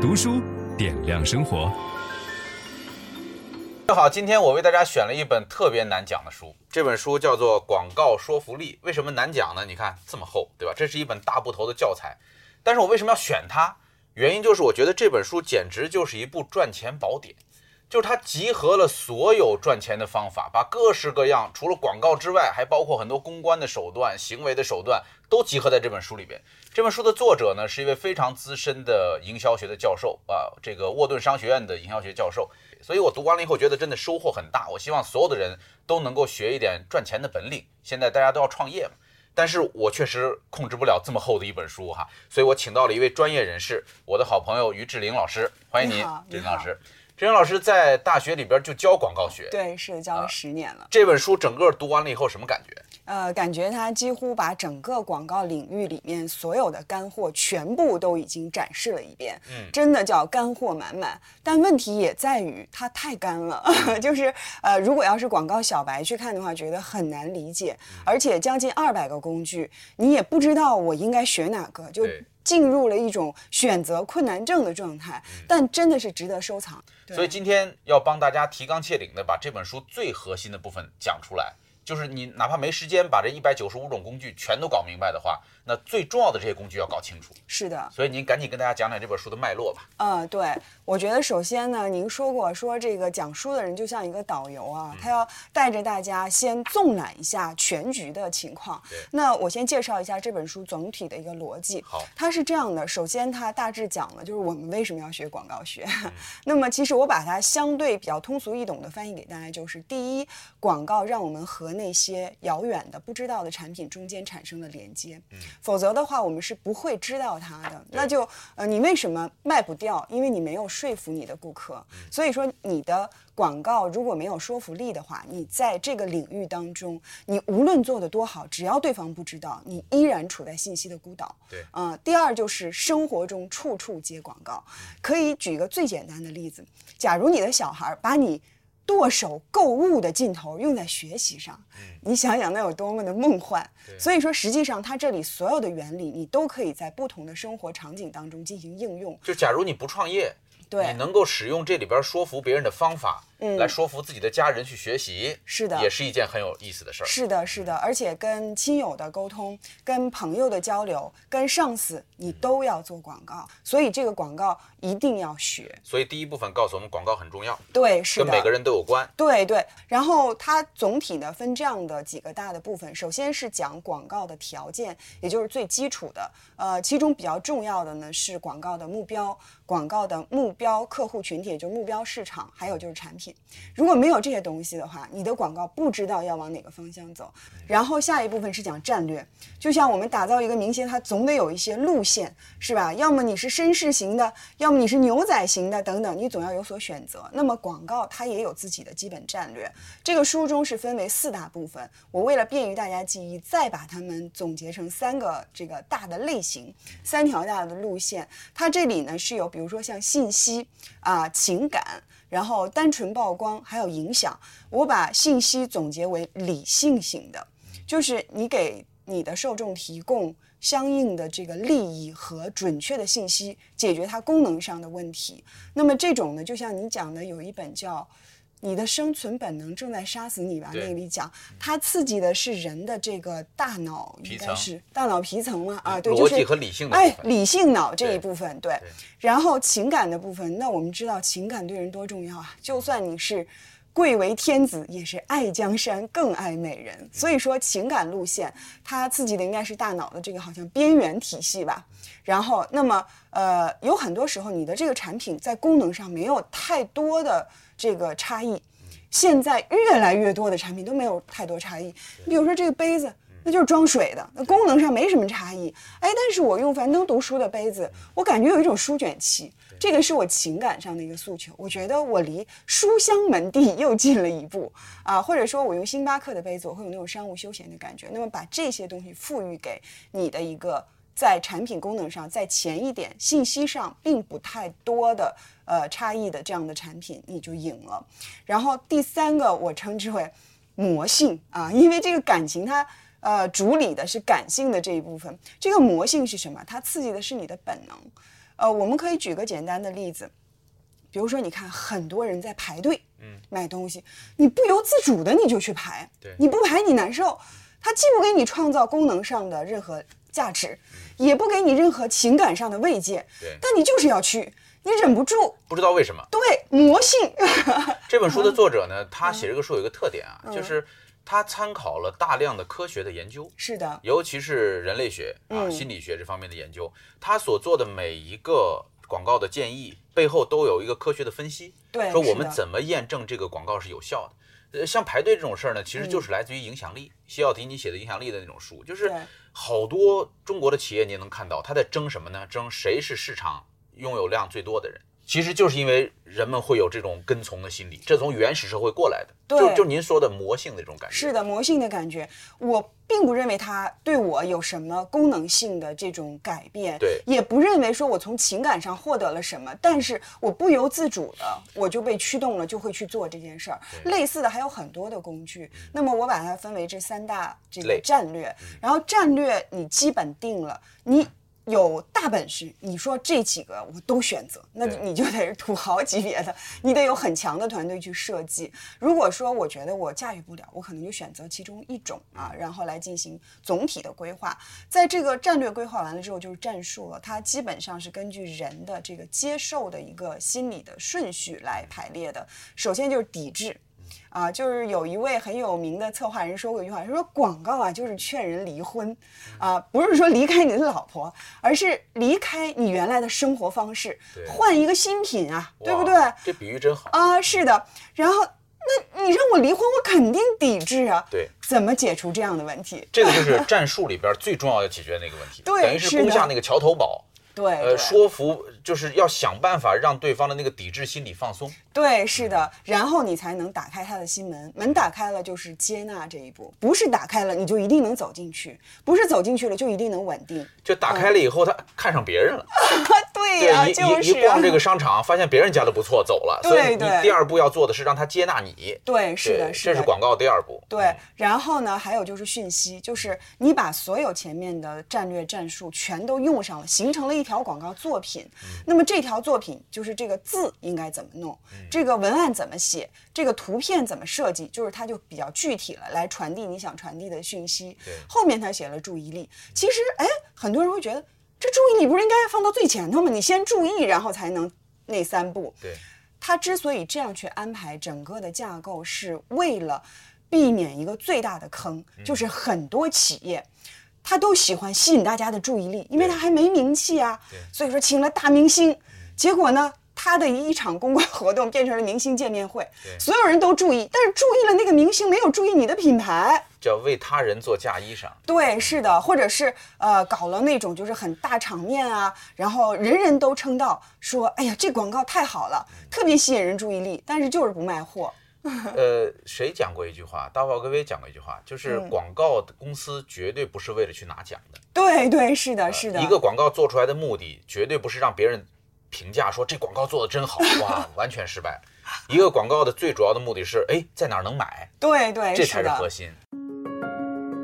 读书点亮生活。大家好，今天我为大家选了一本特别难讲的书，这本书叫做《广告说服力》。为什么难讲呢？你看这么厚，对吧？这是一本大部头的教材。但是我为什么要选它？原因就是我觉得这本书简直就是一部赚钱宝典。就是它集合了所有赚钱的方法，把各式各样除了广告之外，还包括很多公关的手段、行为的手段，都集合在这本书里边。这本书的作者呢，是一位非常资深的营销学的教授啊，这个沃顿商学院的营销学教授。所以我读完了以后，觉得真的收获很大。我希望所有的人都能够学一点赚钱的本领。现在大家都要创业嘛，但是我确实控制不了这么厚的一本书哈，所以我请到了一位专业人士，我的好朋友于志玲老师，欢迎您，志玲老师。志玲老师在大学里边就教广告学，对，是教了十年了。这本书整个读完了以后，什么感觉？呃，感觉他几乎把整个广告领域里面所有的干货全部都已经展示了一遍，嗯，真的叫干货满满。但问题也在于它太干了，就是呃，如果要是广告小白去看的话，觉得很难理解，而且将近二百个工具，你也不知道我应该学哪个，就。进入了一种选择困难症的状态，但真的是值得收藏。所以今天要帮大家提纲挈领的把这本书最核心的部分讲出来，就是你哪怕没时间把这一百九十五种工具全都搞明白的话，那最重要的这些工具要搞清楚。是的，所以您赶紧跟大家讲讲这本书的脉络吧。嗯，对，我觉得首先呢，您说过说这个讲书的人就像一个导游啊，他要带着大家先纵览一下全局的情况。对，那我先介绍一下这本书总体的一个逻辑。好，它是这样的，首先它大致讲了就是我们为什么要学广告学。那么其实我把它相对比较通俗易懂的翻译给大家，就是第一，广告让我们和那些遥远的不知道的产品中间产生了连接。嗯。否则的话，我们是不会知道它的。那就呃，你为什么卖不掉？因为你没有说服你的顾客。所以说，你的广告如果没有说服力的话，你在这个领域当中，你无论做得多好，只要对方不知道，你依然处在信息的孤岛。对，呃，第二就是生活中处处接广告。可以举一个最简单的例子：假如你的小孩把你。剁手购物的劲头用在学习上，你想想那有多么的梦幻。所以说，实际上它这里所有的原理，你都可以在不同的生活场景当中进行应用。就假如你不创业，对，你能够使用这里边说服别人的方法。嗯，来说服自己的家人去学习，是的，也是一件很有意思的事儿。是的，是的，而且跟亲友的沟通、跟朋友的交流、跟上司，你都要做广告，所以这个广告一定要学。所以第一部分告诉我们，广告很重要。对，是的，跟每个人都有关。对对。然后它总体呢分这样的几个大的部分，首先是讲广告的条件，也就是最基础的。呃，其中比较重要的呢是广告的目标、广告的目目标客户群体，也就目标市场，还有就是产品。如果没有这些东西的话，你的广告不知道要往哪个方向走。然后下一部分是讲战略，就像我们打造一个明星，它总得有一些路线，是吧？要么你是绅士型的，要么你是牛仔型的，等等，你总要有所选择。那么广告它也有自己的基本战略。这个书中是分为四大部分，我为了便于大家记忆，再把它们总结成三个这个大的类型，三条大的路线。它这里呢是有，比如说像信息息啊、情感。然后单纯曝光还有影响，我把信息总结为理性型的，就是你给你的受众提供相应的这个利益和准确的信息，解决它功能上的问题。那么这种呢，就像你讲的，有一本叫。你的生存本能正在杀死你吧？那里讲，它刺激的是人的这个大脑，应该是大脑皮层嘛？啊，对，就是逻辑和理性的哎，理性脑这一部分对。对，然后情感的部分，那我们知道情感对人多重要啊！就算你是贵为天子，也是爱江山更爱美人。所以说，情感路线它刺激的应该是大脑的这个好像边缘体系吧。然后，那么呃，有很多时候你的这个产品在功能上没有太多的。这个差异，现在越来越多的产品都没有太多差异。你比如说这个杯子，那就是装水的，那功能上没什么差异。哎，但是我用樊登读书的杯子，我感觉有一种书卷气，这个是我情感上的一个诉求。我觉得我离书香门第又近了一步啊，或者说我用星巴克的杯子，我会有那种商务休闲的感觉。那么把这些东西赋予给你的一个。在产品功能上在前一点，信息上并不太多的呃差异的这样的产品，你就赢了。然后第三个我称之为魔性啊，因为这个感情它呃主理的是感性的这一部分。这个魔性是什么？它刺激的是你的本能。呃，我们可以举个简单的例子，比如说，你看很多人在排队，嗯，买东西，你不由自主的你就去排，对，你不排你难受，它既不给你创造功能上的任何价值，嗯，也不给你任何情感上的慰藉，对，但你就是要去，你忍不住，不知道为什么，对，魔性。这本书的作者呢，他写这个书有一个特点啊，嗯，就是。他参考了大量的科学的研究，是的，尤其是人类学啊、嗯、心理学这方面的研究。他所做的每一个广告的建议背后都有一个科学的分析，对，说我们怎么验证这个广告是有效的。呃，像排队这种事儿呢，其实就是来自于影响力。西奥迪尼写的影响力的那种书，就是好多中国的企业，你能看到他在争什么呢？争谁是市场拥有量最多的人。其实就是因为人们会有这种跟从的心理，这从原始社会过来的，对，就就您说的魔性的这种感觉。是的，魔性的感觉，我并不认为它对我有什么功能性的这种改变，对，也不认为说我从情感上获得了什么，但是我不由自主的我就被驱动了，就会去做这件事儿。类似的还有很多的工具，那么我把它分为这三大这个战略，然后战略你基本定了，你。有大本事，你说这几个我都选择，那你就得是土豪级别的，你得有很强的团队去设计。如果说我觉得我驾驭不了，我可能就选择其中一种啊，然后来进行总体的规划。在这个战略规划完了之后，就是战术了。它基本上是根据人的这个接受的一个心理的顺序来排列的。首先就是抵制。啊，就是有一位很有名的策划人说过一句话，他说广告啊，就是劝人离婚，啊，不是说离开你的老婆，而是离开你原来的生活方式，换一个新品啊，对不对？这比喻真好啊，是的。然后，那你让我离婚，我肯定抵制啊。对，怎么解除这样的问题？这个就是 战术里边最重要的解决的那个问题，对，等于是攻下那个桥头堡。对，呃，说服就是要想办法让对方的那个抵制心理放松。对，是的，然后你才能打开他的心门，门打开了就是接纳这一步，不是打开了你就一定能走进去，不是走进去了就一定能稳定。就打开了以后，他看上别人了。对呀，就是一逛这个商场，发现别人家的不错，走了。对，所以你第二步要做的是让他接纳你。对，是的，是的，这是广告第二步。对，然后呢，还有就是讯息，就是你把所有前面的战略战术全都用上了，形成了一条广告作品。那么这条作品就是这个字应该怎么弄，这个文案怎么写，这个图片怎么设计，就是它就比较具体了，来传递你想传递的讯息。后面他写了注意力，其实哎，很多人会觉得。这注意力不是应该放到最前头吗？你先注意，然后才能那三步。对，他之所以这样去安排整个的架构，是为了避免一个最大的坑，嗯、就是很多企业他都喜欢吸引大家的注意力，因为他还没名气啊。所以说请了大明星，结果呢，他的一场公关活动变成了明星见面会，所有人都注意，但是注意了那个明星，没有注意你的品牌。叫为他人做嫁衣裳，对，是的，或者是呃，搞了那种就是很大场面啊，然后人人都称道，说，哎呀，这广告太好了，特别吸引人注意力，但是就是不卖货。呃，谁讲过一句话？大宝·格威讲过一句话，就是广告公司绝对不是为了去拿奖的。嗯、对对，是的，是的、呃。一个广告做出来的目的，绝对不是让别人评价说这广告做的真好，哇，完全失败。一个广告的最主要的目的是，哎，在哪儿能买？对对，这才是核心。